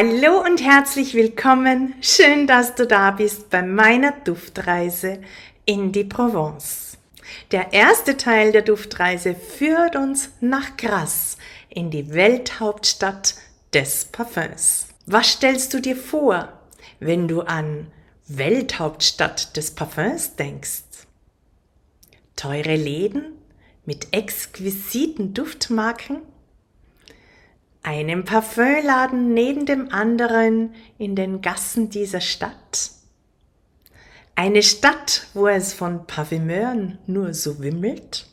Hallo und herzlich willkommen. Schön, dass du da bist bei meiner Duftreise in die Provence. Der erste Teil der Duftreise führt uns nach Grasse in die Welthauptstadt des Parfums. Was stellst du dir vor, wenn du an Welthauptstadt des Parfums denkst? Teure Läden mit exquisiten Duftmarken? Einem Parfümladen neben dem anderen in den Gassen dieser Stadt. Eine Stadt, wo es von Parfümeuren nur so wimmelt.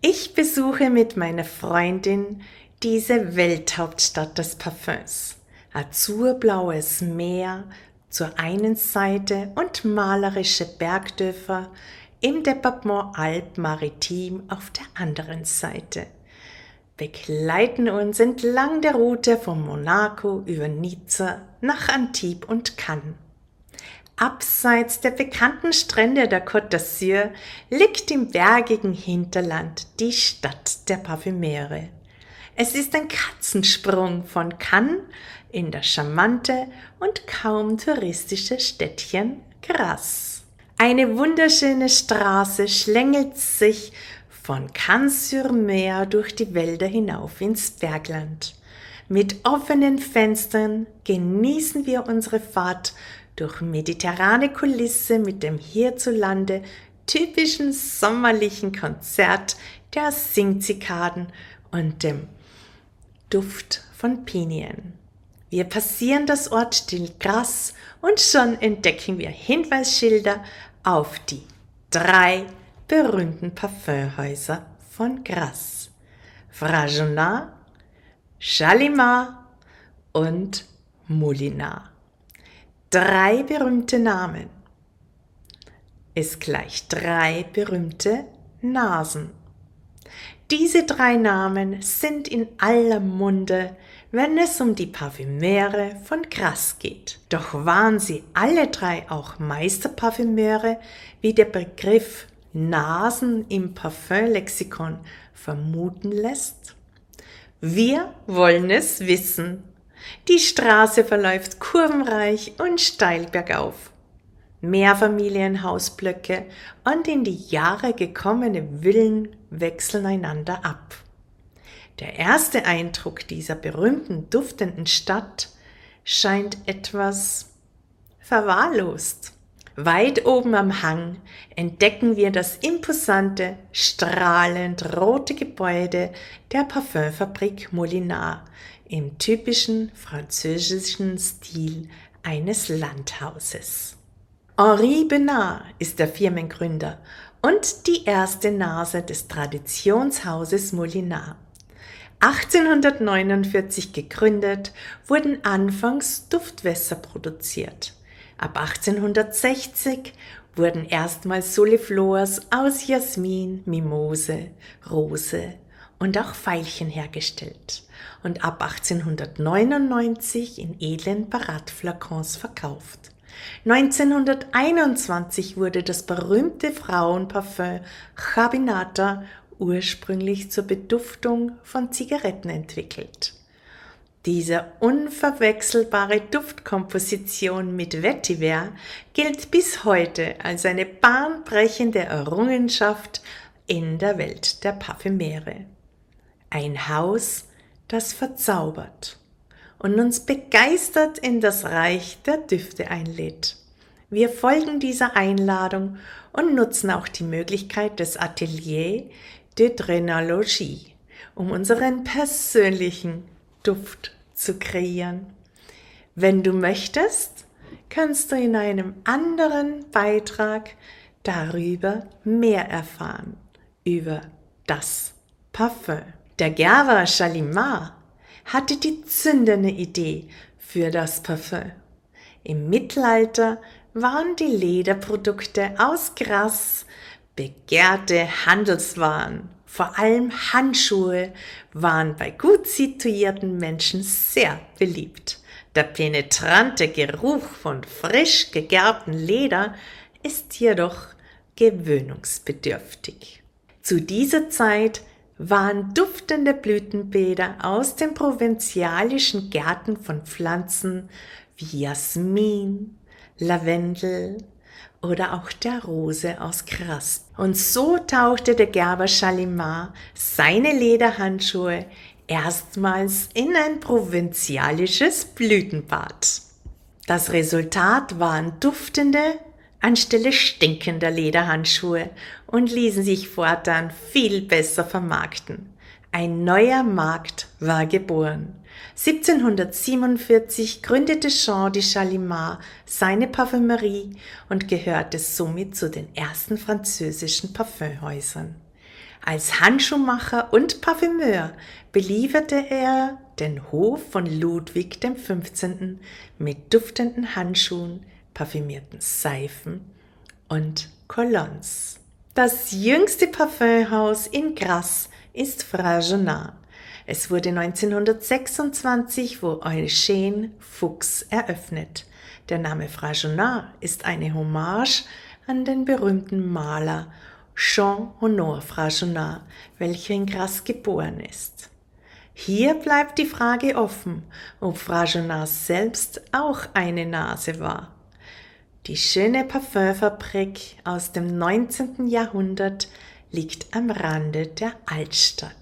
Ich besuche mit meiner Freundin diese Welthauptstadt des Parfüms. Azurblaues Meer zur einen Seite und malerische Bergdörfer im Departement Alpes-Maritime auf der anderen Seite begleiten uns entlang der Route von Monaco über Nizza nach Antibes und Cannes. Abseits der bekannten Strände der Côte d'Azur liegt im bergigen Hinterland die Stadt der Parfümeure. Es ist ein Katzensprung von Cannes in das charmante und kaum touristische Städtchen Grasse. Eine wunderschöne Straße schlängelt sich von Cannes-sur-Mer durch die Wälder hinauf ins Bergland. Mit offenen Fenstern genießen wir unsere Fahrt durch mediterrane Kulisse mit dem hierzulande typischen sommerlichen Konzert der Singzikaden und dem Duft von Pinien. Wir passieren das Ort Stillgras und schon entdecken wir Hinweisschilder auf die drei berühmten Parfümhäuser von Grasse. Fragonard, Chalimard und Moulinard. Drei berühmte Namen ist gleich drei berühmte Nasen. Diese drei Namen sind in aller Munde, wenn es um die Parfümeure von Grasse geht. Doch waren sie alle drei auch Meisterparfümeure, wie der Begriff Nasen im Parfümlexikon vermuten lässt? Wir wollen es wissen. Die Straße verläuft kurvenreich und steil bergauf. Mehrfamilienhausblöcke und in die Jahre gekommene Villen wechseln einander ab. Der erste Eindruck dieser berühmten duftenden Stadt scheint etwas verwahrlost. Weit oben am Hang entdecken wir das imposante, strahlend rote Gebäude der Parfümfabrik Molinard im typischen französischen Stil eines Landhauses. Henri Benard ist der Firmengründer und die erste Nase des Traditionshauses Molinard. 1849 gegründet, wurden anfangs Duftwässer produziert. Ab 1860 wurden erstmals Soliflors aus Jasmin, Mimose, Rose und auch Veilchen hergestellt und ab 1899 in edlen Baratflakons verkauft. 1921 wurde das berühmte Frauenparfüm Chabinata ursprünglich zur Beduftung von Zigaretten entwickelt. Diese unverwechselbare Duftkomposition mit Vetiver gilt bis heute als eine bahnbrechende Errungenschaft in der Welt der Parfümeure. Ein Haus, das verzaubert und uns begeistert in das Reich der Düfte einlädt. Wir folgen dieser Einladung und nutzen auch die Möglichkeit des Atelier de Drenalogie, um unseren persönlichen Duft zu kreieren. Wenn du möchtest, kannst du in einem anderen Beitrag darüber mehr erfahren, über das Parfum. Der Gerber Chalimard hatte die zündende Idee für das Parfum. Im Mittelalter waren die Lederprodukte aus Gras begehrte Handelswaren vor allem Handschuhe waren bei gut situierten Menschen sehr beliebt. Der penetrante Geruch von frisch gegerbtem Leder ist jedoch gewöhnungsbedürftig. Zu dieser Zeit waren duftende Blütenbäder aus den provinzialischen Gärten von Pflanzen wie Jasmin, Lavendel oder auch der Rose aus Grass. Und so tauchte der Gerber Chalimar seine Lederhandschuhe erstmals in ein provinzialisches Blütenbad. Das Resultat waren duftende anstelle stinkender Lederhandschuhe und ließen sich fortan viel besser vermarkten. Ein neuer Markt war geboren. 1747 gründete Jean de Chalimard seine Parfümerie und gehörte somit zu den ersten französischen Parfümhäusern. Als Handschuhmacher und Parfümeur belieferte er den Hof von Ludwig XV. mit duftenden Handschuhen, parfümierten Seifen und Colons. Das jüngste Parfümhaus in Grasse ist Fragonard. Es wurde 1926 wo Eugène Fuchs eröffnet. Der Name Fragonard ist eine Hommage an den berühmten Maler Jean Honor Fragonard, welcher in Grasse geboren ist. Hier bleibt die Frage offen, ob Fragonard selbst auch eine Nase war. Die schöne Parfümfabrik aus dem 19. Jahrhundert liegt am Rande der Altstadt.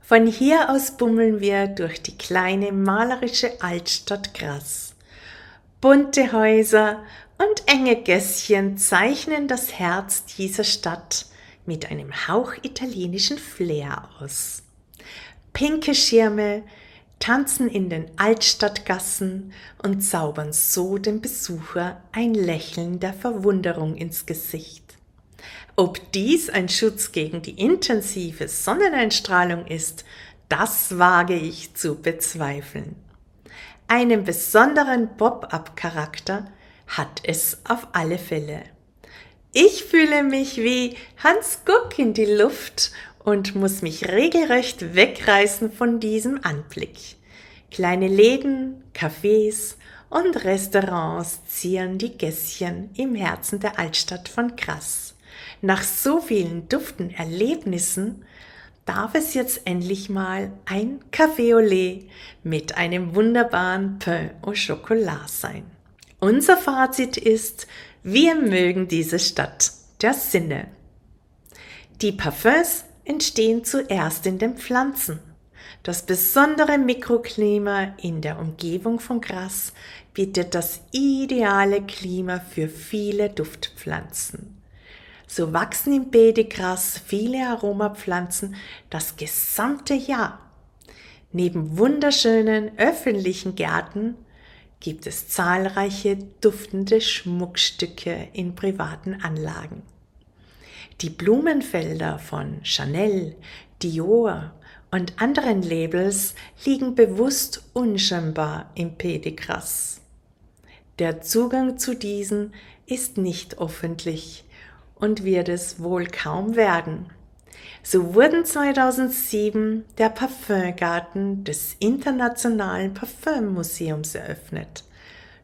Von hier aus bummeln wir durch die kleine malerische Altstadt Grass. Bunte Häuser und enge Gässchen zeichnen das Herz dieser Stadt mit einem Hauch italienischen Flair aus. Pinke Schirme tanzen in den Altstadtgassen und zaubern so dem Besucher ein Lächeln der Verwunderung ins Gesicht. Ob dies ein Schutz gegen die intensive Sonneneinstrahlung ist, das wage ich zu bezweifeln. Einen besonderen Pop-up-Charakter hat es auf alle Fälle. Ich fühle mich wie Hans Guck in die Luft und muss mich regelrecht wegreißen von diesem Anblick. Kleine Läden, Cafés und Restaurants zieren die Gässchen im Herzen der Altstadt von Krass. Nach so vielen duften Erlebnissen darf es jetzt endlich mal ein Café au lait mit einem wunderbaren Pain au Chocolat sein. Unser Fazit ist, wir mögen diese Stadt der Sinne. Die Parfums entstehen zuerst in den Pflanzen. Das besondere Mikroklima in der Umgebung von Gras bietet das ideale Klima für viele Duftpflanzen. So wachsen im Bedegras viele Aromapflanzen das gesamte Jahr. Neben wunderschönen öffentlichen Gärten gibt es zahlreiche duftende Schmuckstücke in privaten Anlagen. Die Blumenfelder von Chanel, Dior und anderen Labels liegen bewusst unscheinbar im Pedikras. Der Zugang zu diesen ist nicht öffentlich und wird es wohl kaum werden. So wurden 2007 der Parfümgarten des Internationalen Parfümmuseums eröffnet.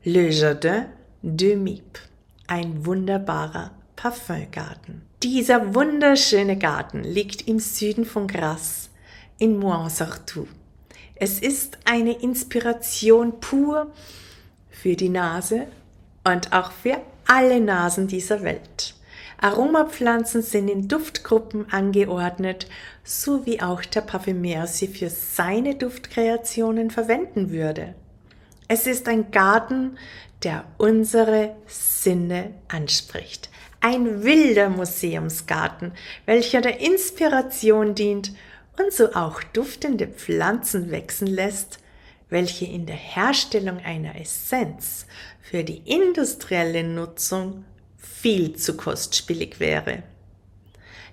Le Jardin de Mip. Ein wunderbarer Parfümgarten. Dieser wunderschöne Garten liegt im Süden von Grasse in Moinsartou. Es ist eine Inspiration pur für die Nase und auch für alle Nasen dieser Welt. Aromapflanzen sind in Duftgruppen angeordnet, so wie auch der Parfümer sie für seine Duftkreationen verwenden würde. Es ist ein Garten, der unsere Sinne anspricht ein wilder Museumsgarten, welcher der Inspiration dient und so auch duftende Pflanzen wachsen lässt, welche in der Herstellung einer Essenz für die industrielle Nutzung viel zu kostspielig wäre.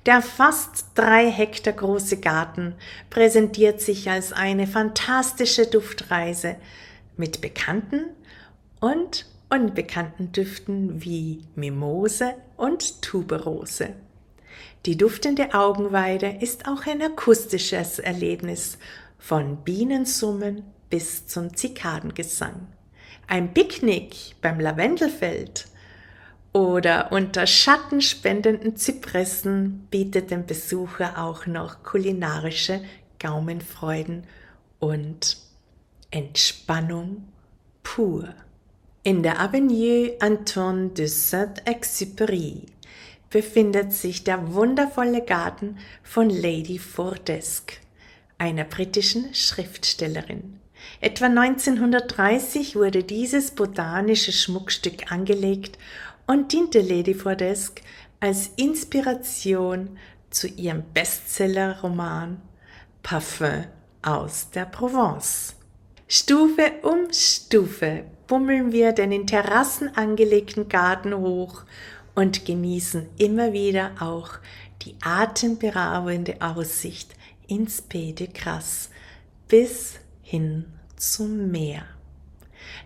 Der fast drei Hektar große Garten präsentiert sich als eine fantastische Duftreise mit bekannten und unbekannten Düften wie Mimose und Tuberose. Die duftende Augenweide ist auch ein akustisches Erlebnis von Bienensummen bis zum Zikadengesang. Ein Picknick beim Lavendelfeld oder unter schattenspendenden Zypressen bietet dem Besucher auch noch kulinarische Gaumenfreuden und Entspannung pur. In der Avenue Antoine de Saint-Exupéry befindet sich der wundervolle Garten von Lady Fortesque, einer britischen Schriftstellerin. Etwa 1930 wurde dieses botanische Schmuckstück angelegt und diente Lady Fortesque als Inspiration zu ihrem Bestsellerroman Parfum aus der Provence. Stufe um Stufe bummeln wir den in Terrassen angelegten Garten hoch und genießen immer wieder auch die atemberaubende Aussicht ins Pays de Grasse bis hin zum Meer.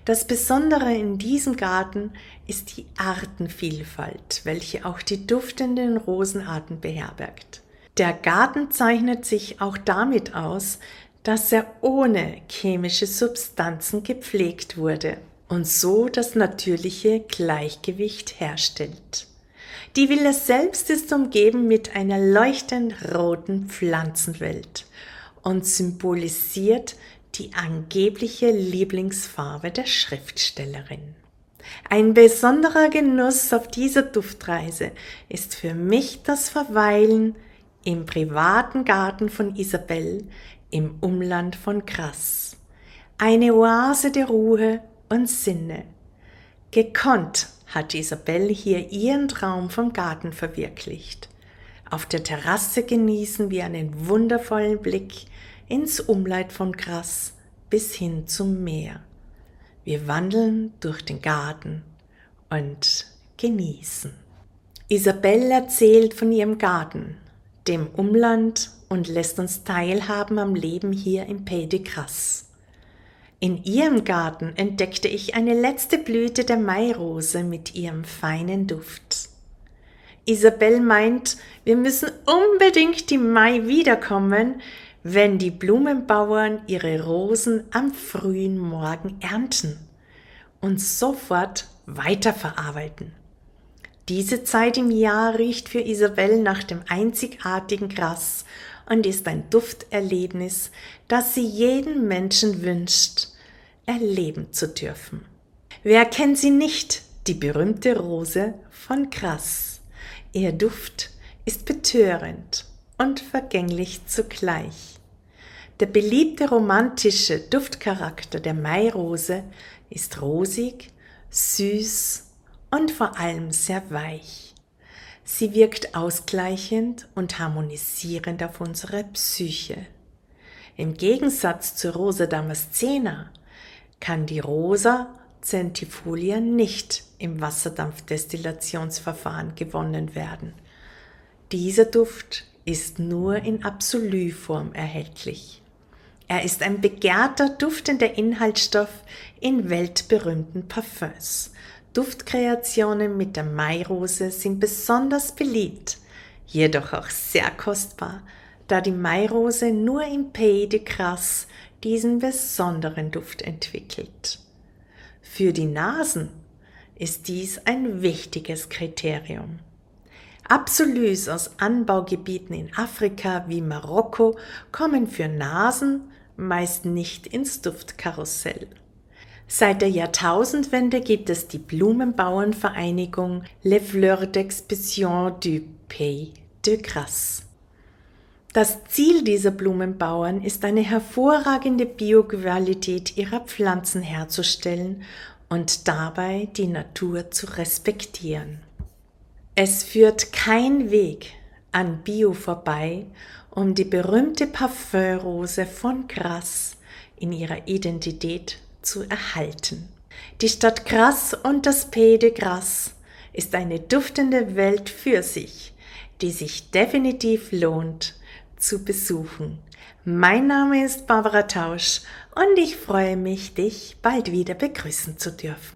Das Besondere in diesem Garten ist die Artenvielfalt, welche auch die duftenden Rosenarten beherbergt. Der Garten zeichnet sich auch damit aus, dass er ohne chemische Substanzen gepflegt wurde und so das natürliche Gleichgewicht herstellt. Die Villa selbst ist umgeben mit einer leuchtend roten Pflanzenwelt und symbolisiert die angebliche Lieblingsfarbe der Schriftstellerin. Ein besonderer Genuss auf dieser Duftreise ist für mich das Verweilen im privaten Garten von Isabel im Umland von Grass. Eine Oase der Ruhe und Sinne. Gekonnt hat Isabel hier ihren Traum vom Garten verwirklicht. Auf der Terrasse genießen wir einen wundervollen Blick ins Umleid von Grass bis hin zum Meer. Wir wandeln durch den Garten und genießen. Isabel erzählt von ihrem Garten, dem Umland und lässt uns teilhaben am Leben hier im Pays de Grasse. In ihrem Garten entdeckte ich eine letzte Blüte der Mairose mit ihrem feinen Duft. Isabel meint, wir müssen unbedingt im Mai wiederkommen, wenn die Blumenbauern ihre Rosen am frühen Morgen ernten und sofort weiterverarbeiten. Diese Zeit im Jahr riecht für Isabel nach dem einzigartigen Gras und ist ein Dufterlebnis, das sie jedem Menschen wünscht, erleben zu dürfen. Wer kennt sie nicht, die berühmte Rose von Gras? Ihr Duft ist betörend und vergänglich zugleich. Der beliebte romantische Duftcharakter der Mairose ist rosig, süß und vor allem sehr weich. Sie wirkt ausgleichend und harmonisierend auf unsere Psyche. Im Gegensatz zur Rosa damascena kann die Rosa Centifolia nicht im Wasserdampfdestillationsverfahren gewonnen werden. Dieser Duft ist nur in Absolutform erhältlich. Er ist ein begehrter, duftender Inhaltsstoff in weltberühmten Parfums. Duftkreationen mit der Mairose sind besonders beliebt, jedoch auch sehr kostbar, da die Mairose nur im Pays de Grasse diesen besonderen Duft entwickelt. Für die Nasen ist dies ein wichtiges Kriterium. Absolus aus Anbaugebieten in Afrika wie Marokko kommen für Nasen meist nicht ins Duftkarussell. Seit der Jahrtausendwende gibt es die Blumenbauernvereinigung Les Fleurs d'Expression du Pays de Grasse. Das Ziel dieser Blumenbauern ist eine hervorragende Bioqualität ihrer Pflanzen herzustellen und dabei die Natur zu respektieren. Es führt kein Weg an Bio vorbei um die berühmte Parfümrose von Grasse in ihrer Identität zu erhalten. Die Stadt Grasse und das Pays de Grasse ist eine duftende Welt für sich, die sich definitiv lohnt zu besuchen. Mein Name ist Barbara Tausch und ich freue mich, dich bald wieder begrüßen zu dürfen.